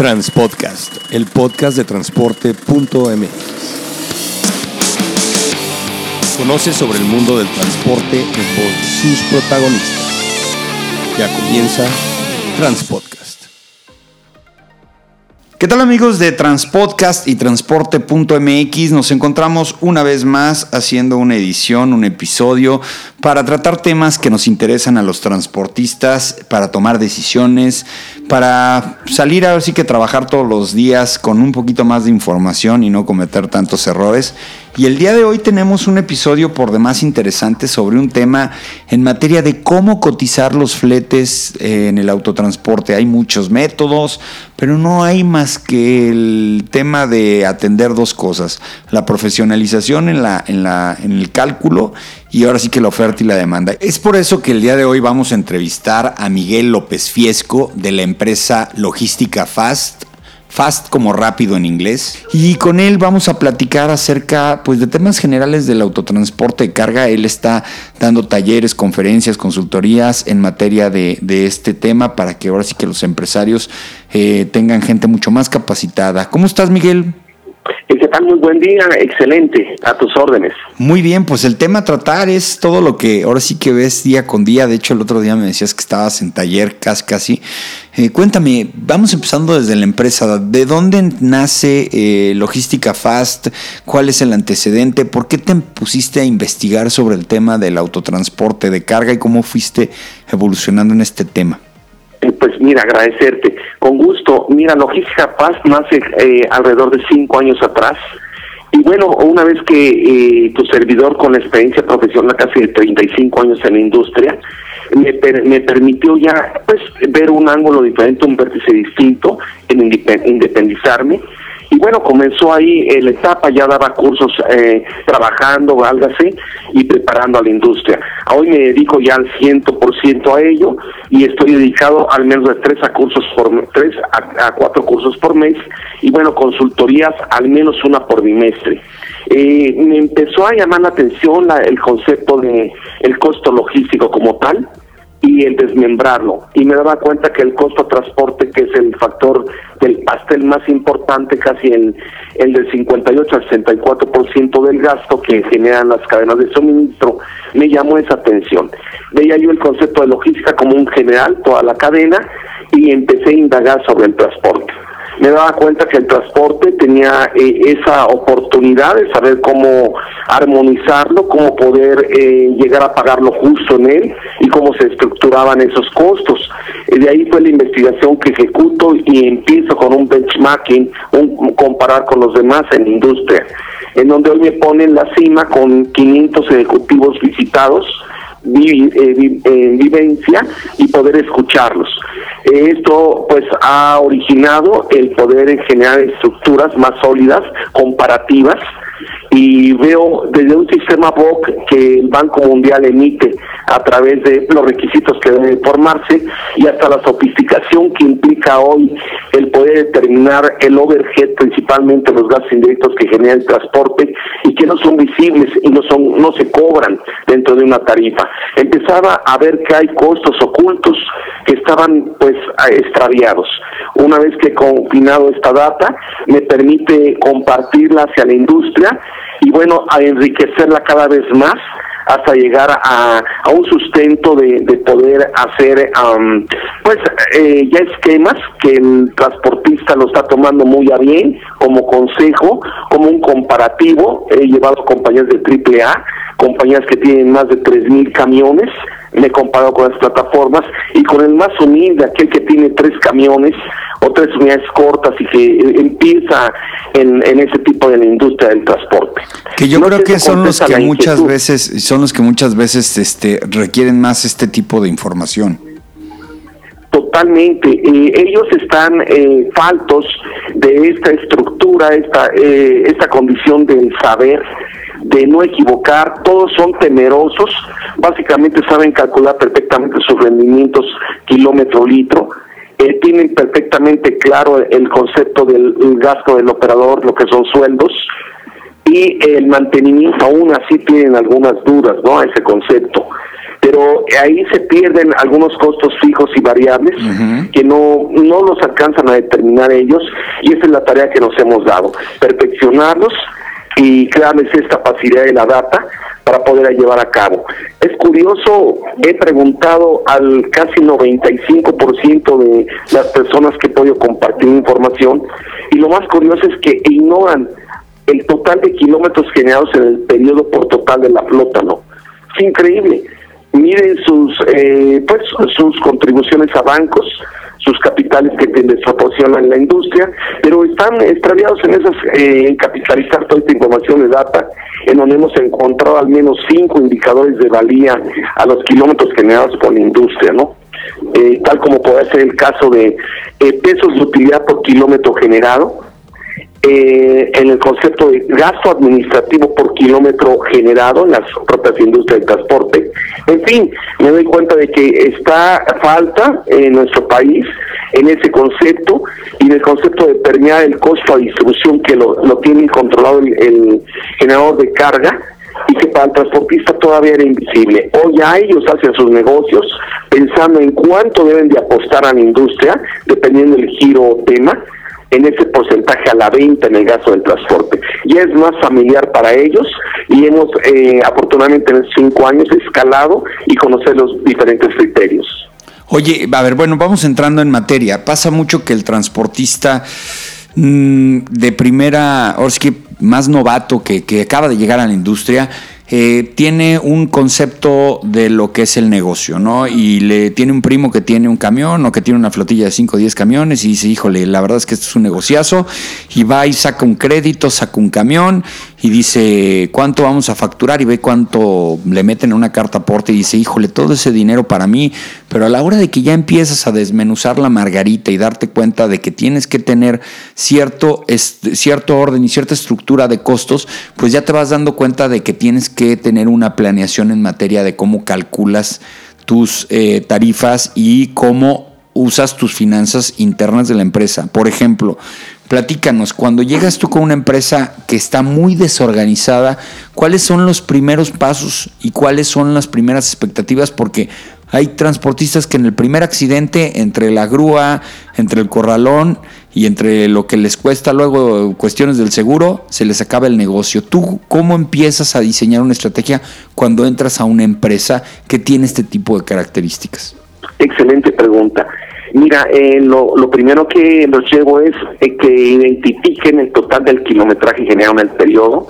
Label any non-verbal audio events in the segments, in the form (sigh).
Transpodcast, el podcast de transporte.mx. Conoce sobre el mundo del transporte en voz sus protagonistas. Ya comienza Transpodcast. ¿Qué tal amigos de Transpodcast y Transporte.mx? Nos encontramos una vez más haciendo una edición, un episodio para tratar temas que nos interesan a los transportistas, para tomar decisiones, para salir a ver si que trabajar todos los días con un poquito más de información y no cometer tantos errores. Y el día de hoy tenemos un episodio por demás interesante sobre un tema en materia de cómo cotizar los fletes eh, en el autotransporte. Hay muchos métodos, pero no hay más que el tema de atender dos cosas, la profesionalización en, la, en, la, en el cálculo y ahora sí que la oferta y la demanda. Es por eso que el día de hoy vamos a entrevistar a Miguel López Fiesco de la empresa Logística Fast. Fast como rápido en inglés. Y con él vamos a platicar acerca pues, de temas generales del autotransporte de carga. Él está dando talleres, conferencias, consultorías en materia de, este tema para que ahora sí que los empresarios eh, tengan gente mucho más capacitada. ¿Cómo estás, Miguel? ¿Qué tal? Muy buen día, excelente, a tus órdenes. Muy bien, pues el tema a tratar es todo lo que ahora sí que ves día con día. De hecho, el otro día me decías que estabas en taller casi casi. Eh, cuéntame, vamos empezando desde la empresa. ¿De dónde nace eh, Logística Fast? ¿Cuál es el antecedente? ¿Por qué te pusiste a investigar sobre el tema del autotransporte de carga y cómo fuiste evolucionando en este tema? Pues mira, agradecerte. Con gusto. Mira, Logística Paz nace eh, alrededor de cinco años atrás. Y bueno, una vez que eh, tu servidor con la experiencia profesional casi de 35 años en la industria, me, me permitió ya pues ver un ángulo diferente, un vértice distinto en independizarme y bueno, comenzó ahí eh, la etapa, ya daba cursos eh, trabajando, algo así, y preparando a la industria. Hoy me dedico ya al ciento por ciento a ello y estoy dedicado al menos de tres a cursos por tres a, cuatro cursos por mes y bueno, consultorías al menos una por bimestre. Eh, me empezó a llamar la atención la, el concepto de el costo logístico como tal y el desmembrarlo. Y me daba cuenta que el costo de transporte, que es el factor del pastel más importante, casi el, el del 58 al 64% del gasto que generan las cadenas de suministro, me llamó esa atención. Veía yo el concepto de logística como un general, toda la cadena, y empecé a indagar sobre el transporte me daba cuenta que el transporte tenía eh, esa oportunidad de saber cómo armonizarlo, cómo poder eh, llegar a pagarlo justo en él y cómo se estructuraban esos costos. de ahí fue la investigación que ejecuto y empiezo con un benchmarking, un comparar con los demás en la industria, en donde hoy me ponen la cima con 500 ejecutivos visitados eh, vivencia y poder escucharlos. Esto pues ha originado el poder generar estructuras más sólidas, comparativas, y veo desde un sistema BOC que el Banco Mundial emite a través de los requisitos que deben formarse y hasta la sofisticación que implica hoy el poder determinar el overhead, principalmente los gastos indirectos que genera el transporte y que no son visibles y no son no se cobran dentro de una tarifa. Empezaba a ver que hay costos ocultos que estaban pues extraviados. Una vez que he combinado esta data, me permite compartirla hacia la industria y bueno, a enriquecerla cada vez más hasta llegar a, a un sustento de, de poder hacer pues eh, ya esquemas que el transportista lo está tomando muy a bien como consejo, como un comparativo. He llevado compañías de AAA, compañías que tienen más de 3.000 camiones, me he comparado con las plataformas y con el más humilde, aquel que tiene tres camiones o tres unidades cortas y que empieza en, en ese tipo de la industria del transporte. Que yo creo que son los que muchas veces son los que muchas veces este requieren más este tipo de información. Totalmente. Eh, ellos están eh, faltos de esta estructura, esta, eh, esta condición del saber, de no equivocar. Todos son temerosos. Básicamente saben calcular perfectamente sus rendimientos kilómetro litro. tienen perfectamente claro el concepto del gasto del operador, lo que son sueldos y el mantenimiento aún así tienen algunas dudas, ¿no? A ese concepto. pero ahí se pierden algunos costos fijos y variables que no, no los alcanzan a determinar ellos y esa es la tarea que nos hemos dado, perfeccionarlos y crearles esta capacidad de la data para poder llevar a cabo. Es curioso, he preguntado al casi 95% de las personas que he podido compartir información y lo más curioso es que ignoran el total de kilómetros generados en el periodo por total de la flota, ¿no? Es increíble. Miren sus, eh, pues, sus contribuciones a bancos, sus capitales que les proporcionan la industria, pero están extraviados en esas, eh, en capitalizar toda esta información de data, en donde hemos encontrado al menos cinco indicadores de valía a los kilómetros generados por la industria, ¿no? Eh, tal como puede ser el caso de pesos de utilidad por kilómetro generado, eh, en el concepto de gasto administrativo por kilómetro generado en las propias industrias del transporte. En fin, me doy cuenta de que está falta en nuestro país en ese concepto y en el concepto de permear el costo a distribución que lo, tiene controlado el, generador de carga y que para el transportista todavía era invisible. Hoy ya ellos hacen sus negocios pensando en cuánto deben de apostar a la industria, dependiendo del giro o tema, en ese porcentaje a la venta en el gasto del transporte. Ya es más familiar para ellos y hemos eh, afortunadamente en cinco años escalado y conocer los diferentes criterios. Oye, a ver, bueno, vamos entrando en materia. Pasa mucho que el transportista mm, de primera, o es que más novato que, que acaba de llegar a la industria, eh, tiene un concepto de lo que es el negocio, ¿no? Y le tiene un primo que tiene un camión o que tiene una flotilla de 5 o 10 camiones y dice, híjole, la verdad es que esto es un negociazo, y va y saca un crédito, saca un camión y dice, ¿cuánto vamos a facturar? Y ve cuánto le meten en una carta aporte y dice, híjole, todo ese dinero para mí, pero a la hora de que ya empiezas a desmenuzar la margarita y darte cuenta de que tienes que tener cierto, cierto orden y cierta estructura de costos, pues ya te vas dando cuenta de que tienes que que tener una planeación en materia de cómo calculas tus eh, tarifas y cómo usas tus finanzas internas de la empresa. Por ejemplo, platícanos, cuando llegas tú con una empresa que está muy desorganizada, ¿cuáles son los primeros pasos y cuáles son las primeras expectativas? Porque hay transportistas que en el primer accidente, entre la grúa, entre el corralón, y entre lo que les cuesta luego cuestiones del seguro, se les acaba el negocio. ¿Tú cómo empiezas a diseñar una estrategia cuando entras a una empresa que tiene este tipo de características? Excelente pregunta. Mira, eh, lo, primero que los llevo es eh, que identifiquen el total del kilometraje generado en el periodo,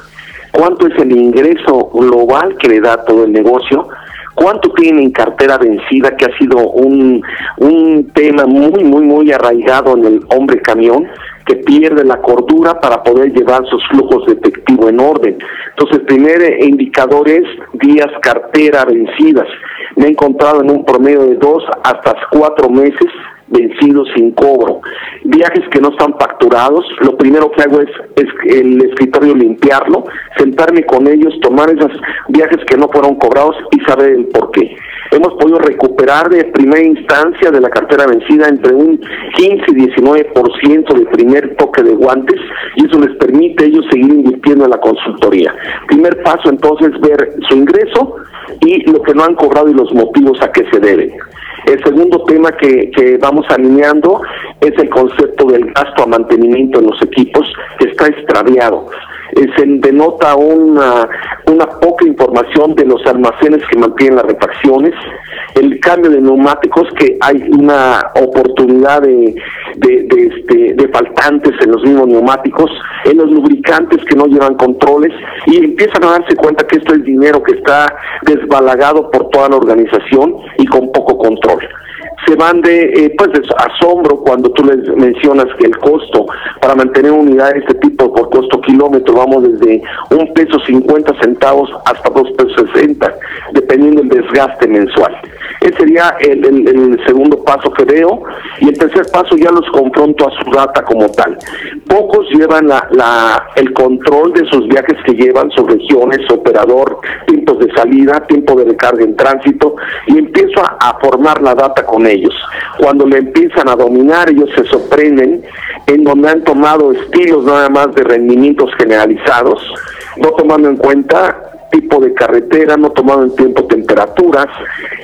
cuánto es el ingreso global que le da todo el negocio, cuánto tienen en cartera vencida, que ha sido un, un tema muy, muy, muy arraigado en el hombre camión, que pierde la cordura para poder llevar sus flujos de efectivo en orden. Entonces, el primer indicador es días cartera vencidas. Me he encontrado en un promedio de dos hasta cuatro meses vencidos sin cobro. Viajes que no están facturados, lo primero que hago es, el escritorio limpiarlo, sentarme con ellos, tomar esos viajes que no fueron cobrados y saber el por qué. Hemos podido recuperar de primera instancia de la cartera vencida entre un 15 y 19% de primer toque de guantes y eso les permite ellos seguir invirtiendo en la consultoría. Primer paso entonces ver su ingreso y lo que no han cobrado y los motivos a qué se deben. El segundo tema que, vamos alineando es el concepto del gasto a mantenimiento en los equipos que está extraviado. Eh, se denota una, una poca información de los almacenes que mantienen las refacciones, el cambio de neumáticos, que hay una oportunidad de, de, de, este, de faltantes en los mismos neumáticos, en los lubricantes que no llevan controles, y empiezan a darse cuenta que esto es dinero que está desbalagado por toda la organización y con poco control se van de eh, pues de asombro cuando tú les mencionas que el costo para mantener unidad de este tipo por costo kilómetro vamos desde un peso cincuenta centavos hasta dos pesos sesenta dependiendo del desgaste mensual. Ese sería el, el, segundo paso que veo. Y el tercer paso ya los confronto a su data como tal. Pocos llevan la, la el control de sus viajes que llevan sus regiones operador tiempos de salida tiempo de recarga en tránsito y empiezo a, a formar la data con ellos. Cuando le empiezan a dominar, ellos se sorprenden en donde han tomado estilos nada más de rendimientos generalizados, no tomando en cuenta tipo de carretera, no tomado en tiempo temperaturas,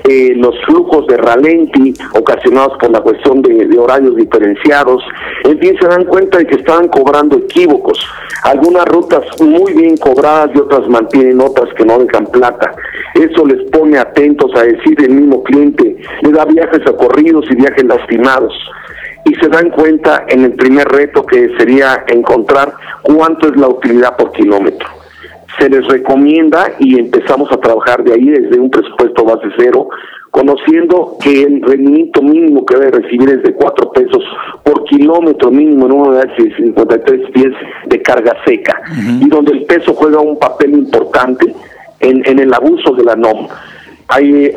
eh, los flujos de ralenti ocasionados por la cuestión de, de, horarios diferenciados, en fin, se dan cuenta de que estaban cobrando equívocos. Algunas rutas muy bien cobradas y otras mantienen otras que no dejan plata. Eso les pone atentos a decir el mismo cliente, le da viajes corridos y viajes lastimados y se dan cuenta en el primer reto que sería encontrar cuánto es la utilidad por kilómetro. Se les recomienda y empezamos a trabajar de ahí desde un presupuesto base cero, conociendo que el rendimiento mínimo que debe recibir es de 4 pesos por kilómetro mínimo en una de 53 pies de carga seca, y donde el peso juega un papel importante en, en el abuso de la NOM hay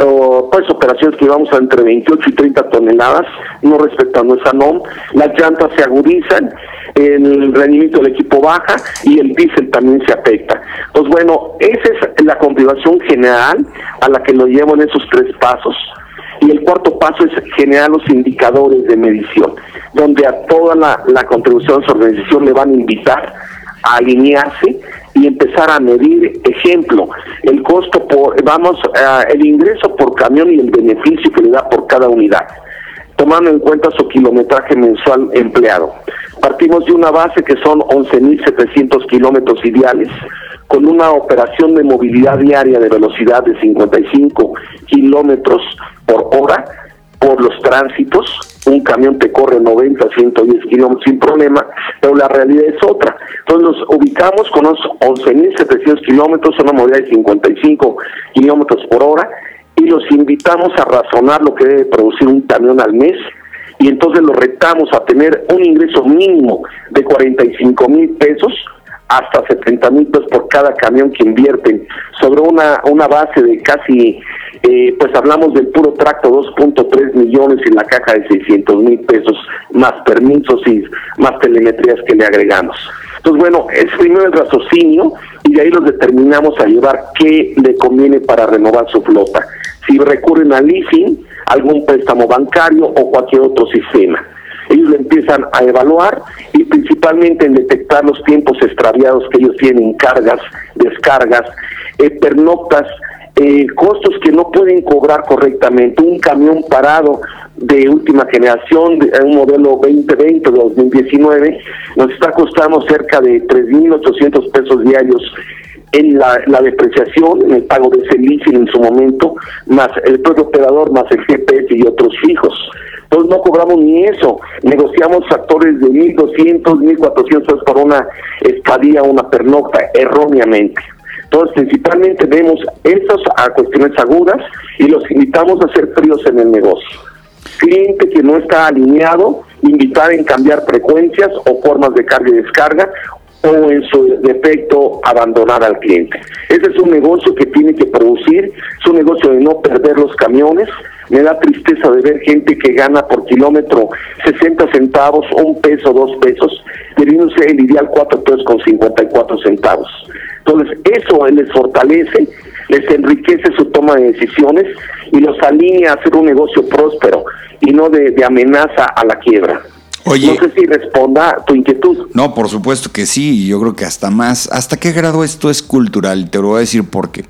pues operaciones que llevamos a entre 28 y 30 toneladas, no respetando esa NOM, las llantas se agudizan, el rendimiento del equipo baja y el diésel también se afecta. Pues bueno, esa es la configuración general a la que lo llevo en esos tres pasos. Y el cuarto paso es generar los indicadores de medición, donde a toda la, la contribución de su organización le van a invitar a alinearse y empezar a medir, ejemplo, el costo por, vamos, el ingreso por camión y el beneficio que le da por cada unidad, tomando en cuenta su kilometraje mensual empleado. Partimos de una base que son 11.700 kilómetros ideales, con una operación de movilidad diaria de velocidad de 55 kilómetros por hora por los tránsitos, un camión te corre 90, 110 kilómetros sin problema, pero la realidad es otra. Entonces nos ubicamos con unos 11.700 kilómetros, una movilidad de 55 kilómetros por hora, y los invitamos a razonar lo que debe producir un camión al mes, y entonces los retamos a tener un ingreso mínimo de 45 mil pesos hasta 70 mil pesos por cada camión que invierten sobre una, una base de casi eh, pues hablamos del puro tracto 2.3 millones y la caja de 600 mil pesos, más permisos y más telemetrías que le agregamos. Entonces, bueno, es primero el raciocinio y de ahí los determinamos a llevar qué le conviene para renovar su flota. Si recurren al leasing, algún préstamo bancario o cualquier otro sistema. Ellos lo empiezan a evaluar y principalmente en detectar los tiempos extraviados que ellos tienen, cargas, descargas, eh, pernoctas, eh, costos que no pueden cobrar correctamente. Un camión parado de última generación, un modelo 2020 2019, nos está costando cerca de 3.800 pesos diarios en la, depreciación, en el pago de ese leasing en su momento, más el propio operador, más el GPS y otros fijos. Entonces no cobramos ni eso, negociamos factores de 1.200, 1.400 pesos por una estadía, una pernocta, erróneamente. Entonces, principalmente vemos esas a cuestiones agudas y los invitamos a ser fríos en el negocio. Cliente que no está alineado, invitar en cambiar frecuencias o formas de carga y descarga o en su defecto abandonar al cliente. Ese es un negocio que tiene que producir, es un negocio de no perder los camiones. Me da tristeza de ver gente que gana por kilómetro 60 centavos, un peso, dos pesos, debiéndose el ideal 4 pesos con 54 centavos. Entonces, eso les fortalece, les enriquece su toma de decisiones y los alinea a hacer un negocio próspero y no de, amenaza a la quiebra. Oye, no sé si responda a tu inquietud. No, por supuesto que sí, yo creo que hasta más. ¿Hasta qué grado esto es cultural? Te lo voy a decir por qué.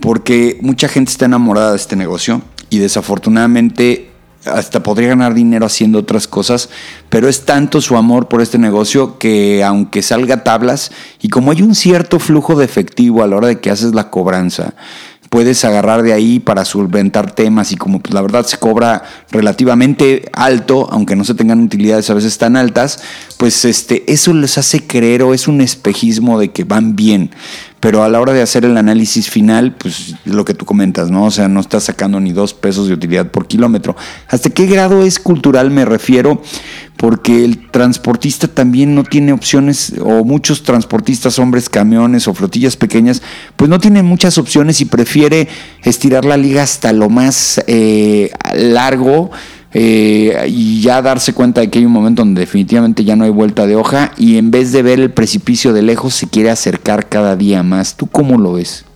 Porque mucha gente está enamorada de este negocio y desafortunadamente hasta podría ganar dinero haciendo otras cosas, pero es tanto su amor por este negocio que aunque salga tablas y como hay un cierto flujo de efectivo a la hora de que haces la cobranza, puedes agarrar de ahí para solventar temas y como pues, la verdad se cobra relativamente alto, aunque no se tengan utilidades a veces tan altas, pues este, eso les hace creer o es un espejismo de que van bien pero a la hora de hacer el análisis final, pues lo que tú comentas, ¿no? O sea, no estás sacando ni dos pesos de utilidad por kilómetro. ¿Hasta qué grado es cultural me refiero? Porque el transportista también no tiene opciones, o muchos transportistas, hombres, camiones o flotillas pequeñas, pues no tienen muchas opciones y prefiere estirar la liga hasta lo más eh, largo eh, y ya darse cuenta de que hay un momento donde definitivamente ya no hay vuelta de hoja y en vez de ver el precipicio de lejos se quiere acercar cada día más. ¿Tú cómo lo ves?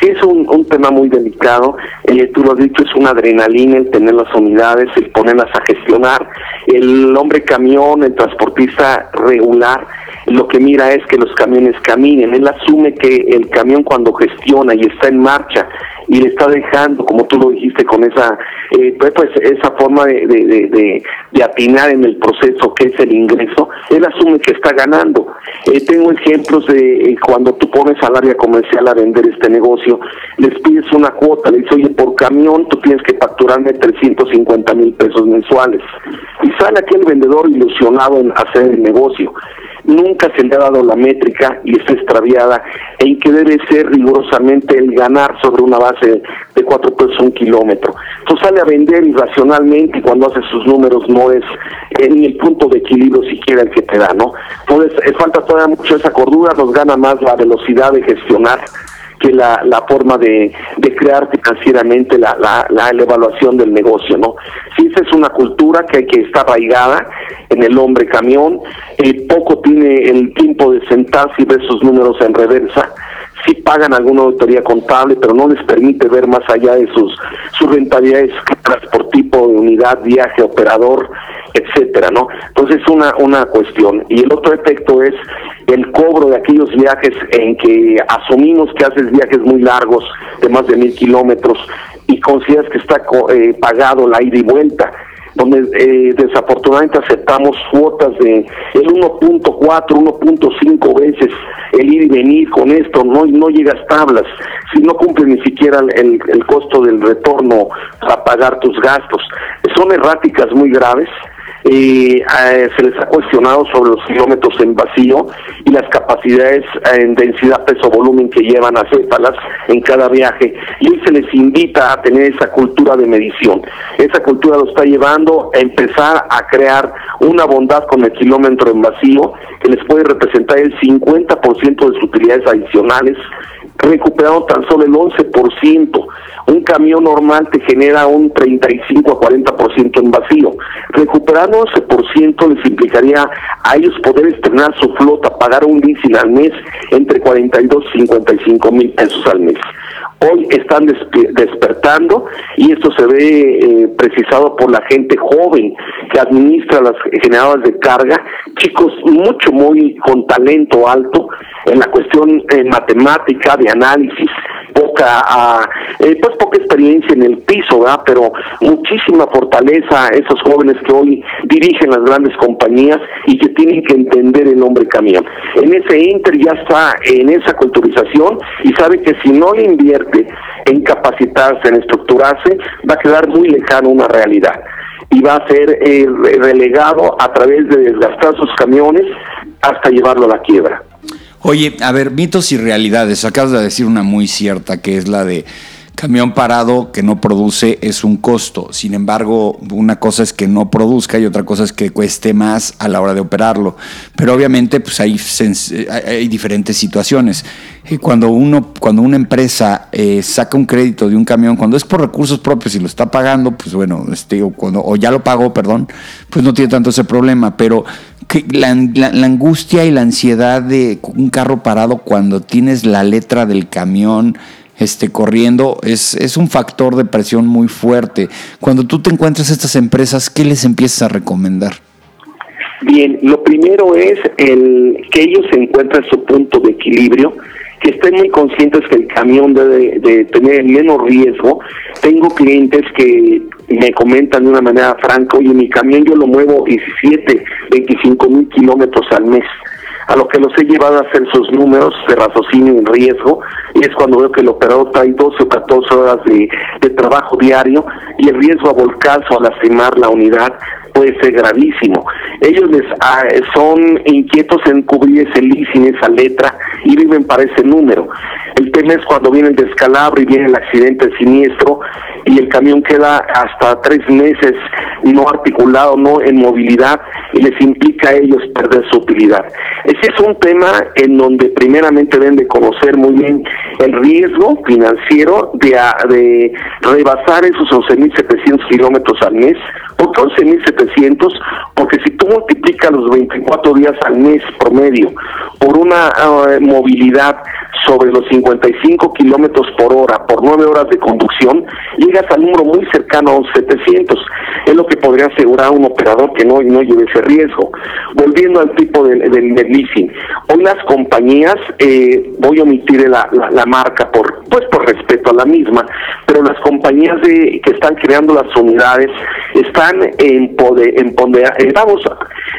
Sí, es un, tema muy delicado. Eh, tú lo has dicho, es una adrenalina el tener las unidades, el ponerlas a gestionar. El hombre camión, el transportista regular, lo que mira es que los camiones caminen. Él asume que el camión cuando gestiona y está en marcha y le está dejando, como tú lo dijiste, con esa eh, pues, pues esa forma de, de, de, atinar en el proceso que es el ingreso, él asume que está ganando. Eh, tengo ejemplos de eh, cuando tú pones al área comercial a vender este negocio, les pides una cuota, le dices, oye, por camión tú tienes que facturarme 350 mil pesos mensuales. Y sale aquel vendedor ilusionado en hacer el negocio nunca se le ha dado la métrica y está extraviada en que debe ser rigurosamente el ganar sobre una base de cuatro pesos un kilómetro. Entonces sale a vender irracionalmente y cuando hace sus números no es ni el punto de equilibrio siquiera el que te da, ¿no? Entonces eh, falta todavía mucho esa cordura, nos gana más la velocidad de gestionar que la, la forma de, de crear financieramente la, la, la, evaluación del negocio, ¿no? Sí, esa es una cultura que, hay que está arraigada en el hombre camión, eh, poco tiene el tiempo de sentarse y ver sus números en reversa, sí pagan alguna autoría contable, pero no les permite ver más allá de sus, sus rentabilidades por tipo de unidad, viaje, operador, etcétera, ¿no? Entonces es una, una cuestión. Y el otro efecto es el cobro de aquellos viajes en que asumimos que haces viajes muy largos, de más de mil kilómetros, y consideras que está eh, pagado la ida y vuelta donde eh, desafortunadamente aceptamos cuotas de el 1.4, 1.5 veces el ir y venir con esto, no no llegas tablas, si no cumple ni siquiera el, el costo del retorno a pagar tus gastos. Son erráticas muy graves eh, se les ha cuestionado sobre los kilómetros en vacío y las capacidades en densidad peso-volumen que llevan a céfalas en cada viaje. Y hoy se les invita a tener esa cultura de medición. Esa cultura lo está llevando a empezar a crear una bondad con el kilómetro en vacío que les puede representar el 50% de sus utilidades adicionales recuperando tan solo el 11%. Un camión normal te genera un 35 a 40% en vacío. Recuperando 11% les implicaría a ellos poder estrenar su flota, pagar un leasing al mes entre 42 y 55 mil pesos al mes hoy están despertando y esto se ve eh, precisado por la gente joven que administra las generadoras de carga, chicos mucho muy con talento alto en la cuestión eh, matemática de análisis, poca eh, pues poca experiencia en el piso, ¿verdad? Pero muchísima fortaleza esos jóvenes que hoy dirigen las grandes compañías y que tienen que entender el hombre camión. En ese inter ya está en esa culturización y sabe que si no le invierte en capacitarse, en estructurarse, va a quedar muy lejano una realidad y va a ser eh, relegado a través de desgastar sus camiones hasta llevarlo a la quiebra. Oye, a ver, mitos y realidades. Acabas de decir una muy cierta, que es la de camión parado que no produce es un costo. Sin embargo, una cosa es que no produzca y otra cosa es que cueste más a la hora de operarlo. Pero obviamente, pues hay, diferentes situaciones. Eh, cuando uno, cuando una empresa eh, saca un crédito de un camión, cuando es por recursos propios y lo está pagando, pues bueno, este, o, cuando, o ya lo pagó, perdón, pues no tiene tanto ese problema. Pero la, angustia y la ansiedad de un carro parado cuando tienes la letra del camión este, corriendo es, es un factor de presión muy fuerte. Cuando tú te encuentras estas empresas, ¿qué les empiezas a recomendar? Bien, lo primero es el que ellos encuentren su punto de equilibrio, que estén muy conscientes que el camión debe de tener menos riesgo. Tengo clientes que me comentan de una manera franca, oye, mi camión yo lo muevo 17, 25 mil kilómetros al mes. A lo que los he llevado a hacer sus números de raciocinio en riesgo, y es cuando veo que el operador trae 12 o 14 horas de, trabajo diario y el riesgo a volcarse o a lastimar la unidad puede ser gravísimo. Ellos les ah, son inquietos en cubrir ese leasing, esa letra, y viven para ese número. El tema es cuando viene el descalabro y viene el accidente siniestro y el camión queda hasta tres meses no articulado, no en movilidad y les implica a ellos perder su utilidad. Ese es un tema en donde primeramente deben de conocer muy bien el riesgo financiero de, de rebasar esos 11.700 kilómetros al mes. ¿Por qué 11.700? Porque si tú multiplicas los 24 días al mes promedio por una ah, movilidad sobre los 55 kilómetros por hora por nueve horas de conducción, llegas al número muy cercano a los 700. Es lo que podría asegurar un operador que no, no lleve ese riesgo. Volviendo al tipo del, del, leasing, hoy las compañías, eh, voy a omitir la, la, marca por pues por respeto a la misma, pero las compañías de, que están creando las unidades están en poder, en poder, eh, vamos,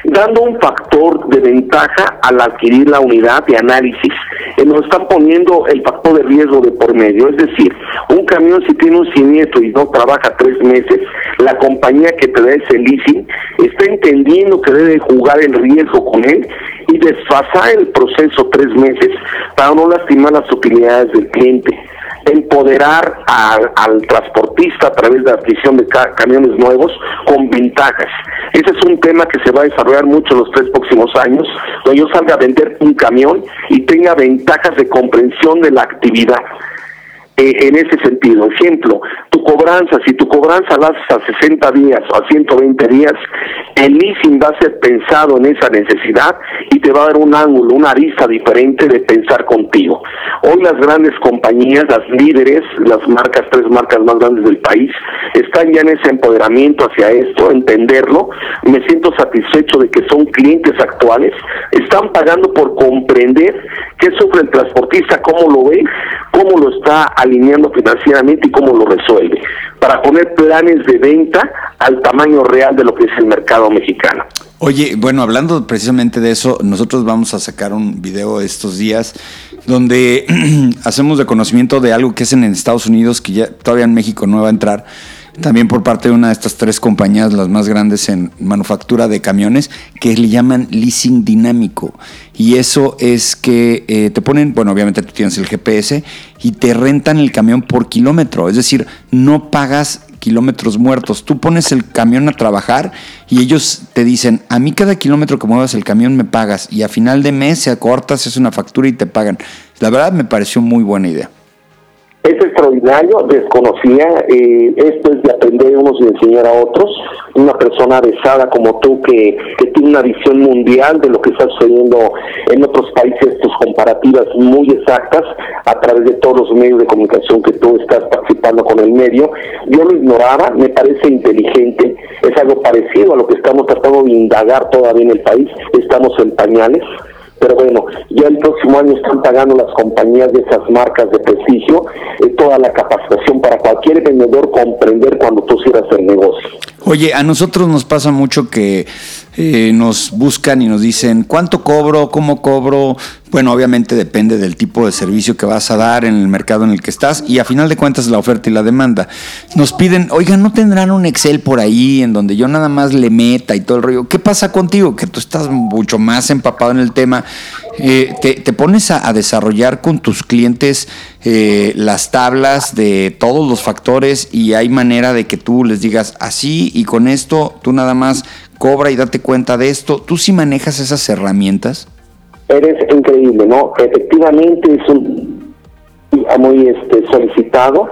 dando un factor de ventaja al adquirir la unidad de análisis. Eh, nos están poniendo el factor de riesgo de por medio, es decir, un camión si tiene un siniestro y no trabaja tres meses, la compañía que te da ese leasing está entendiendo que debe jugar el riesgo con él y desfasar el proceso tres meses para no lastimar las utilidades del cliente empoderar al, transportista a través de la adquisición de camiones nuevos con ventajas. Ese es un tema que se va a desarrollar mucho en los tres próximos años, donde yo salga a vender un camión y tenga ventajas de comprensión de la actividad. Eh, en ese sentido. Ejemplo, tu cobranza, si tu cobranza la haces a 60 días o a 120 días, el leasing va a ser pensado en esa necesidad y te va a dar un ángulo, una arista diferente de pensar contigo. Hoy las grandes compañías, las líderes, las marcas, tres marcas más grandes del país, están ya en ese empoderamiento hacia esto, entenderlo. Me siento satisfecho de que son clientes actuales, están pagando por comprender qué sufre el transportista, cómo lo ve, cómo lo está alineando financieramente y cómo lo resuelve, para poner planes de venta al tamaño real de lo que es el mercado mexicano. Oye, bueno, hablando precisamente de eso, nosotros vamos a sacar un video estos días donde (clears throat) hacemos de conocimiento de algo que es en Estados Unidos, que ya todavía en México no va a entrar, también por parte de una de estas tres compañías, las más grandes en manufactura de camiones, que le llaman leasing dinámico. Y eso es que eh, te ponen, bueno, obviamente tú tienes el GPS y te rentan el camión por kilómetro. Es decir, no pagas kilómetros muertos. Tú pones el camión a trabajar y ellos te dicen, a mí cada kilómetro que muevas el camión me pagas. Y a final de mes se acortas, es una factura y te pagan. La verdad me pareció muy buena idea. Es extraordinario, desconocía, eh, esto es de aprender unos y enseñar a otros. Una persona besada como tú que, que tiene una visión mundial de lo que está sucediendo en otros países, tus comparativas muy exactas a través de todos los medios de comunicación que tú estás participando con el medio. Yo lo ignoraba, me parece inteligente, es algo parecido a lo que estamos tratando de indagar todavía en el país, estamos en pañales pero bueno, ya el próximo año están pagando las compañías de esas marcas de prestigio eh, toda la capacitación para cualquier vendedor comprender cuando tú cierras el negocio. Oye, a nosotros nos pasa mucho que eh, nos buscan y nos dicen cuánto cobro, cómo cobro. Bueno, obviamente depende del tipo de servicio que vas a dar en el mercado en el que estás y a final de cuentas la oferta y la demanda. Nos piden, oigan, ¿no tendrán un Excel por ahí en donde yo nada más le meta y todo el rollo? ¿Qué pasa contigo? Que tú estás mucho más empapado en el tema. Eh, te, pones a, desarrollar con tus clientes eh, las tablas de todos los factores y hay manera de que tú les digas así y con esto tú nada más cobra y date cuenta de esto. ¿Tú sí manejas esas herramientas? Eres increíble, ¿no? Efectivamente es un muy este, solicitado.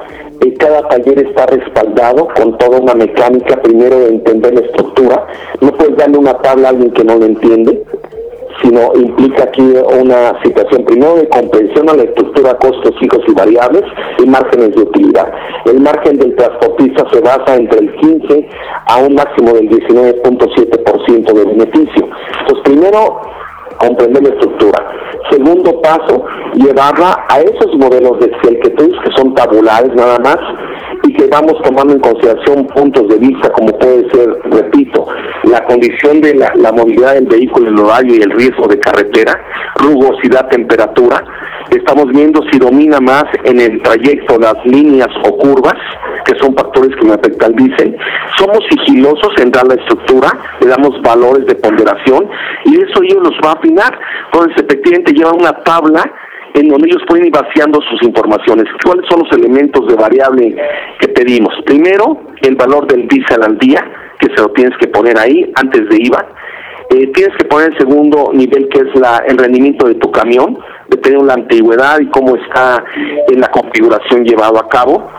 cada taller está respaldado con toda una mecánica, primero de entender la estructura. No puedes darle una tabla a alguien que no lo entiende sino implica aquí una situación primero de comprensión a la estructura costos fijos y variables y márgenes de utilidad. El margen del transportista se basa entre el 15 a un máximo del 19.7% de beneficio. Entonces, primero, comprender la estructura. Segundo paso, llevarla a esos modelos de Excel que tú que son tabulares nada más y que vamos tomando en consideración puntos de vista como puede ser, repito, la condición de la, la movilidad del vehículo, el horario y el riesgo de carretera, rugosidad, temperatura. Estamos viendo si domina más en el trayecto las líneas o curvas, que son factores que me afectan, dicen. Somos sigilosos en dar la estructura, le damos valores de ponderación y eso ellos los va a afinar. Entonces, efectivamente, lleva una tabla en donde ellos pueden ir vaciando sus informaciones. ¿Cuáles son los elementos de variable que pedimos? Primero, el valor del diésel al día, que se lo tienes que poner ahí antes de IVA. Eh, tienes que poner el segundo nivel, que es la, el rendimiento de tu camión, dependiendo de la antigüedad y cómo está en la configuración llevado a cabo.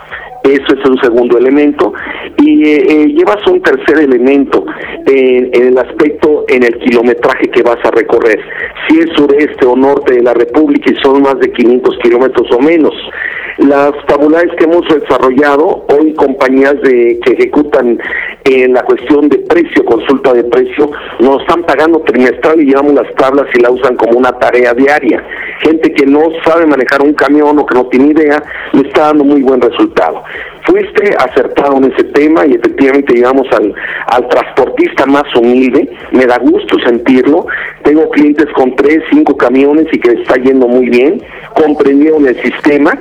Eso es un segundo elemento. Y eh, eh, llevas un tercer elemento en, el aspecto, en el kilometraje que vas a recorrer. Si es sureste o norte de la República y son más de 500 kilómetros o menos. Las tabulares que hemos desarrollado, hoy compañías de, que ejecutan en la cuestión de precio, consulta de precio, nos están pagando trimestral y llevamos las tablas y la usan como una tarea diaria. Gente que no sabe manejar un camión o que no tiene idea, le está dando muy buen resultado. Fuiste acertado en ese tema y efectivamente llegamos al, al transportista más humilde, me da gusto sentirlo. Tengo clientes con tres, cinco camiones y que está yendo muy bien, comprendieron el sistema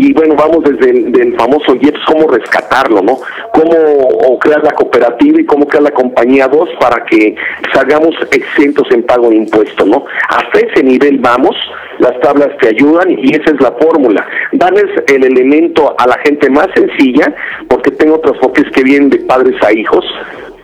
y bueno, vamos desde el famoso IEPS, cómo rescatarlo, ¿no? Cómo crear la cooperativa y cómo crear la compañía 2 para que salgamos exentos en pago de impuestos, ¿no? Hasta ese nivel vamos, las tablas te ayudan y esa es la fórmula. Darles el elemento a la gente más sencilla, porque tengo transportes que vienen de padres a hijos,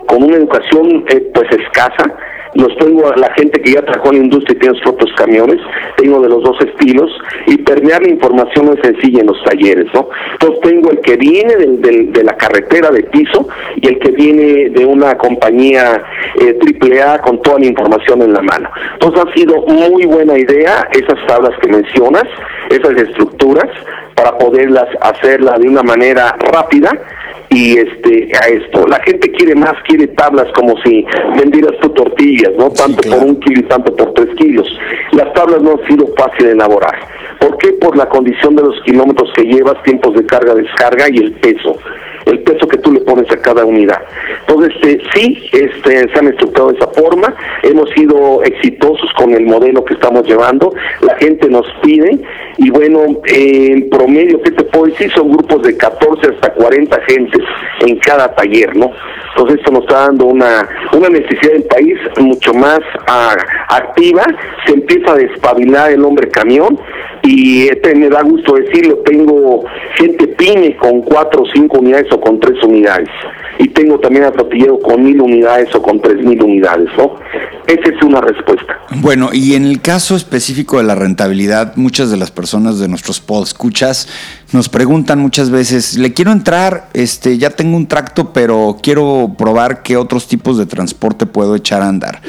con una educación eh, pues escasa, los tengo a la gente que ya trabajó en la industria y tiene sus propios camiones, tengo de los dos estilos, y permear la información es sencilla en los talleres, ¿no? Entonces tengo el que viene de la carretera de piso y el que viene de una compañía eh, triple A con toda la información en la mano. Entonces ha sido muy buena idea esas tablas que mencionas, esas estructuras, para poderlas hacerla de una manera rápida y este a esto. La gente quiere más, quiere tablas como si vendieras tu tortillas, ¿no? Tanto por un kilo y tanto por tres kilos. Las tablas no han sido fáciles de elaborar. ¿Por qué? Por la condición de los kilómetros que llevas, tiempos de carga, descarga y el peso el peso que tú le pones a cada unidad. Entonces, este, sí, este, se han estructurado de esa forma, hemos sido exitosos con el modelo que estamos llevando, la gente nos pide y bueno, en promedio, ¿qué te puedo decir? Son grupos de 14 hasta 40 gentes en cada taller, ¿no? Entonces esto nos está dando una, una necesidad del país mucho más ah, activa, se empieza a despabilar el hombre camión y este me da gusto decirlo, tengo gente pyme con cuatro o cinco unidades o con tres unidades y tengo también a Tortillero con mil unidades o con tres mil unidades, ¿no? Esa es una respuesta. Bueno, y en el caso específico de la rentabilidad, muchas de las personas de nuestros pod escuchas nos preguntan muchas veces, le quiero entrar, este, ya tengo un tracto, pero quiero probar qué otros tipos de transporte puedo echar a andar.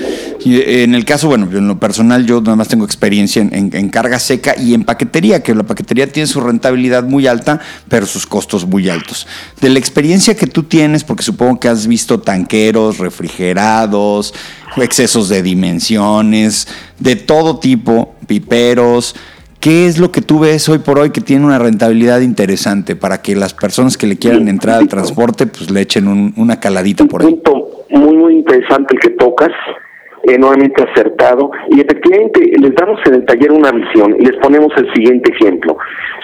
Eh, en el caso, bueno, en lo personal yo nada más tengo experiencia en, carga seca y en paquetería, que la paquetería tiene su rentabilidad muy alta, pero sus costos muy altos. De la experiencia que tú tienes, porque supongo que has visto tanqueros, refrigerados, excesos de dimensiones, de todo tipo, piperos, ¿Qué es lo que tú ves hoy por hoy que tiene una rentabilidad interesante para que las personas que le quieran entrar al transporte pues le echen una caladita por ahí? Un punto muy muy interesante el que tocas, enormemente acertado y efectivamente les damos en el taller una visión y les ponemos el siguiente ejemplo.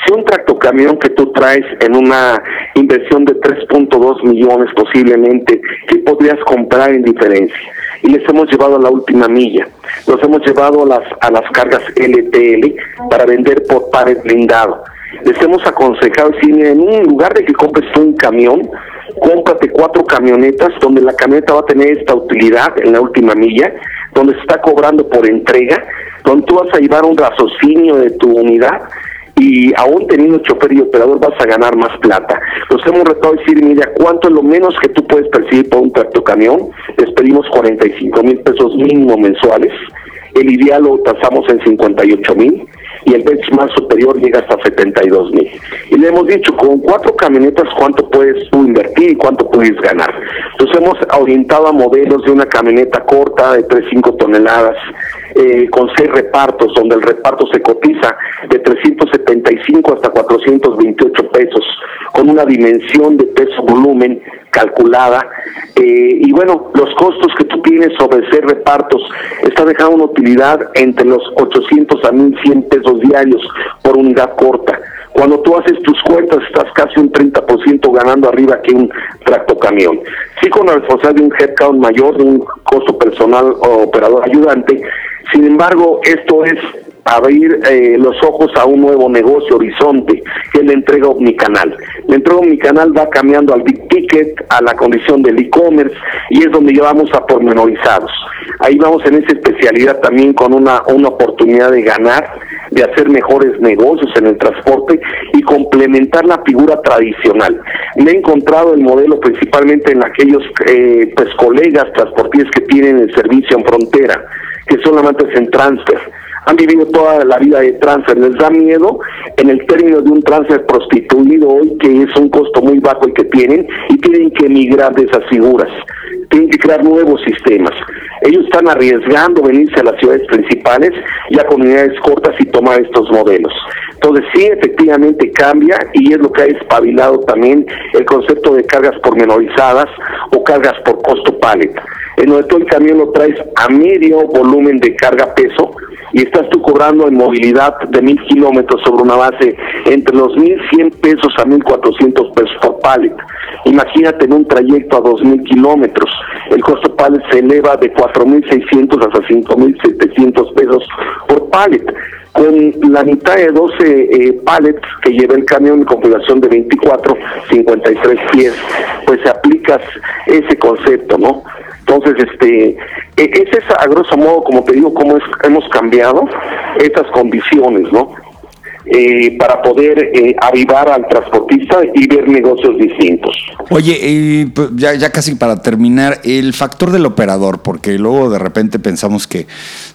Si un tractocamión que tú traes en una inversión de 3.2 millones posiblemente, ¿qué podrías comprar en diferencia? y les hemos llevado a la última milla. Los hemos llevado a las, a las cargas LTL para vender por pares blindado. Les hemos aconsejado decir, en un lugar de que compres un camión, cómprate cuatro camionetas donde la camioneta va a tener esta utilidad en la última milla, donde se está cobrando por entrega, donde tú vas a llevar un raciocinio de tu unidad y aún teniendo chofer y operador vas a ganar más plata. Nos hemos retado a decir, mira, ¿cuánto es lo menos que tú puedes percibir por un camión? Les pedimos 45 mil pesos mínimo mensuales. El ideal lo tasamos en 58 mil y el benchmark superior llega hasta 72 mil. Y le hemos dicho, con cuatro camionetas, ¿cuánto puedes tú invertir y cuánto puedes ganar? Entonces hemos orientado a modelos de una camioneta corta de 3-5 toneladas, eh, con seis repartos, donde el reparto se cotiza de 375 hasta 428 pesos, con una dimensión de peso-volumen calculada. Eh, y bueno, los costos que tú tienes sobre seis repartos está dejando una utilidad entre los 800 a 1100 pesos diarios por unidad corta. Cuando tú haces tus cuentas, estás casi un 30% ganando arriba que un tractocamión. Sí, con la responsabilidad de un headcount mayor, de un costo personal o operador ayudante. Sin embargo, esto es abrir eh, los ojos a un nuevo negocio, horizonte, que es la entrega omnicanal. La entrega omnicanal va cambiando al big ticket, a la condición del e-commerce, y es donde llevamos a pormenorizados. Ahí vamos en esa especialidad también con una, una oportunidad de ganar de hacer mejores negocios en el transporte y complementar la figura tradicional. Me he encontrado el modelo principalmente en aquellos eh, pues colegas transportistas que tienen el servicio en frontera, que solamente es en transfer han vivido toda la vida de transfer, les da miedo en el término de un transfer prostituido hoy, que es un costo muy bajo el que tienen, y tienen que emigrar de esas figuras, tienen que crear nuevos sistemas. Ellos están arriesgando venirse a las ciudades principales y a comunidades cortas y tomar estos modelos. Entonces sí, efectivamente cambia y es lo que ha espabilado también el concepto de cargas pormenorizadas o cargas por costo pallet, en donde todo el camión lo traes a medio volumen de carga peso, y estás tú cobrando en movilidad de mil kilómetros sobre una base entre los mil cien pesos a mil cuatrocientos pesos por pallet. Imagínate en un trayecto a dos mil kilómetros, el costo pallet se eleva de cuatro mil seiscientos hasta cinco mil setecientos pesos por pallet. Con la mitad de 12 eh, pallets que lleva el camión en configuración de 24, 53 pies, pues aplicas ese concepto, ¿no? Entonces, este, e, ese es a grosso modo, como te digo, cómo es, hemos cambiado estas condiciones, ¿no? Eh, para poder eh, avivar al transportista y ver negocios distintos. Oye, eh, ya, ya casi para terminar, el factor del operador, porque luego de repente pensamos que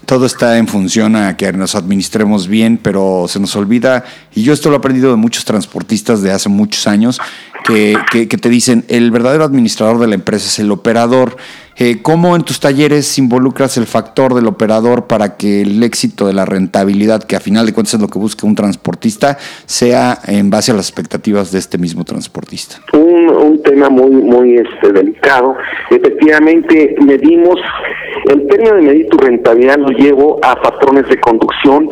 todo está en función a que nos administremos bien, pero se nos olvida, y yo esto lo he aprendido de muchos transportistas de hace muchos años, que, que, que te dicen, el verdadero administrador de la empresa es el operador. Eh, ¿Cómo en tus talleres involucras el factor del operador para que el éxito de la rentabilidad, que a final de cuentas es lo que busca un transportista, sea en base a las expectativas de este mismo transportista? Un, un tema muy muy este, delicado. Efectivamente, medimos, el término de medir tu rentabilidad lo llevo a patrones de conducción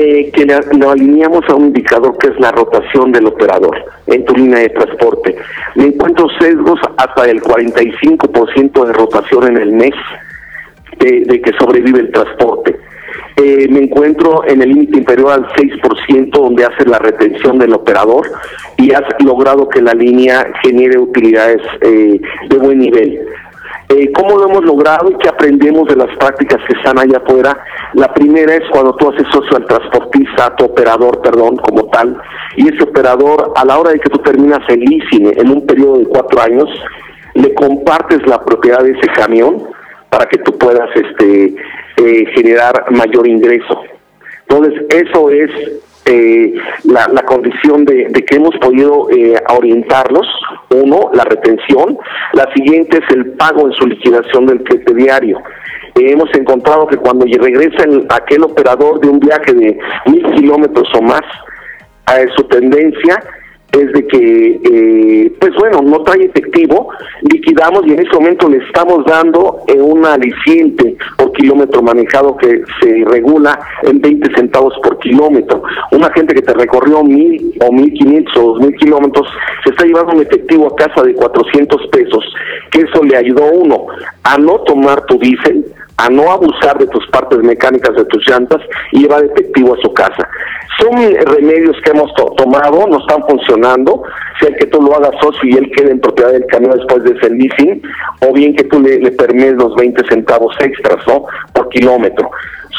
eh, que lo alineamos a un indicador que es la rotación del operador en tu línea de transporte. Me encuentro sesgos hasta el 45% de rotación en el mes de, de que sobrevive el transporte. Eh, me encuentro en el límite inferior al 6% donde hace la retención del operador y has logrado que la línea genere utilidades eh, de buen nivel. Eh, ¿Cómo lo hemos logrado y qué aprendemos de las prácticas que están allá afuera? La primera es cuando tú haces socio al transportista, a tu operador, perdón, como tal, y ese operador, a la hora de que tú terminas el leasing en un periodo de cuatro años, le compartes la propiedad de ese camión para que tú puedas este eh, generar mayor ingreso. Entonces, eso es eh, la, la, condición de, que hemos podido eh, orientarlos. Uno, la retención. La siguiente es el pago en su liquidación del cliente diario. Eh, hemos encontrado que cuando regresa el, aquel operador de un viaje de mil kilómetros o más, a su tendencia es de que, eh, pues bueno, no trae efectivo, liquidamos y en ese momento le estamos dando eh, un aliciente por kilómetro manejado que se regula en 20 centavos por kilómetro. Una gente que te recorrió mil o mil quinientos o dos mil kilómetros se está llevando un efectivo a casa de 400 pesos, que eso le ayudó a uno a no tomar tu diésel, a no abusar de tus partes mecánicas de tus llantas y llevar efectivo a su casa. Son remedios que hemos to tomado, no están funcionando, sea que tú lo hagas socio y él quede en propiedad del camión después de ese leasing, o bien que tú le, le permees los 20 centavos extras, ¿no? Por kilómetro.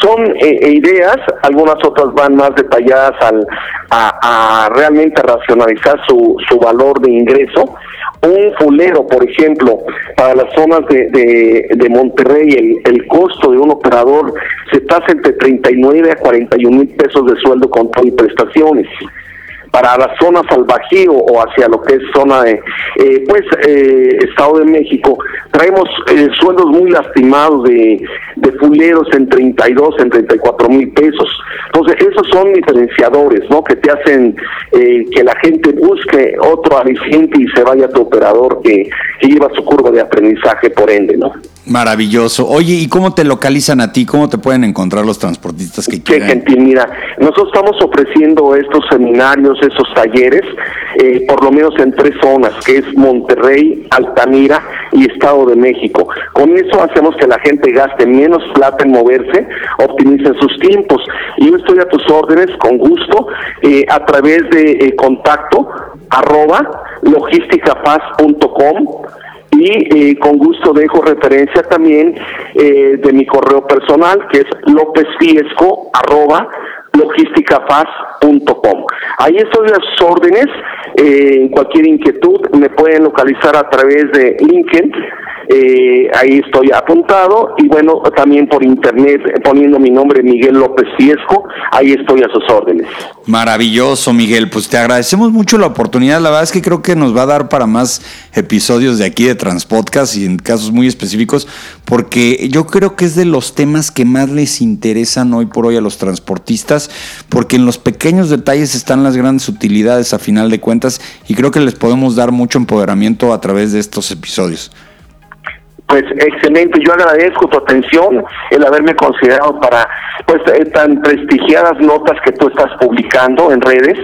Son eh, ideas, algunas otras van más detalladas al, a, a realmente racionalizar su, su valor de ingreso, un fulero, por ejemplo, para las zonas de, de, de Monterrey, el, el, costo de un operador se tasa entre 39 a 41 mil pesos de sueldo con todo y prestaciones. Para las zonas al o hacia lo que es zona de, eh, pues, eh, Estado de México, traemos eh, sueldos muy lastimados de, de fuleros en 32, en 34 mil pesos. Entonces, esos son diferenciadores, ¿no? Que te hacen eh, que la gente busque otro aliciente y se vaya a tu operador que, que lleva su curva de aprendizaje por ende, ¿no? Maravilloso. Oye, ¿y cómo te localizan a ti? ¿Cómo te pueden encontrar los transportistas que quieran? Qué gentil, mira, nosotros estamos ofreciendo estos seminarios, esos talleres, eh, por lo menos en tres zonas, que es Monterrey, Altamira y Estado de México. Con eso hacemos que la gente gaste menos plata en moverse, optimicen sus tiempos. Y yo estoy a tus órdenes, con gusto, eh, a través de eh, contacto arroba y eh, con gusto dejo referencia también eh, de mi correo personal que es lopezfiesco arroba logísticafaz.com. Ahí estoy sus órdenes. Eh, en cualquier inquietud me pueden localizar a través de LinkedIn eh, ahí estoy apuntado y bueno, también por internet poniendo mi nombre Miguel López Fiesco, ahí estoy a sus órdenes. Maravilloso, Miguel. Pues te agradecemos mucho la oportunidad. La verdad es que creo que nos va a dar para más episodios de aquí de Transpodcast y en casos muy específicos, porque yo creo que es de los temas que más les interesan hoy por hoy a los transportistas, porque en los pequeños detalles están las grandes utilidades a final de cuentas y creo que les podemos dar mucho empoderamiento a través de estos episodios. Pues excelente, yo agradezco tu atención, el haberme considerado para pues eh, tan prestigiadas notas que tú estás publicando en redes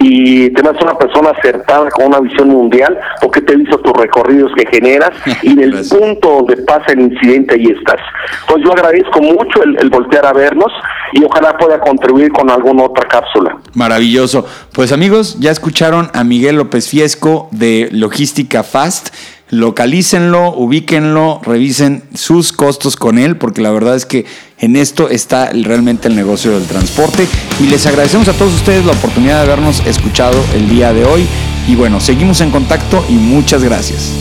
y te una persona acertada con una visión mundial porque te he visto tus recorridos que generas (laughs) y en el punto donde pasa el incidente ahí estás. Pues yo agradezco mucho el, el voltear a vernos y ojalá pueda contribuir con alguna otra cápsula. Maravilloso. Pues amigos, ya escucharon a Miguel López Fiesco de Logística Fast localícenlo, ubíquenlo, revisen sus costos con él, porque la verdad es que en esto está realmente el negocio del transporte. Y les agradecemos a todos ustedes la oportunidad de habernos escuchado el día de hoy. Y bueno, seguimos en contacto y muchas gracias.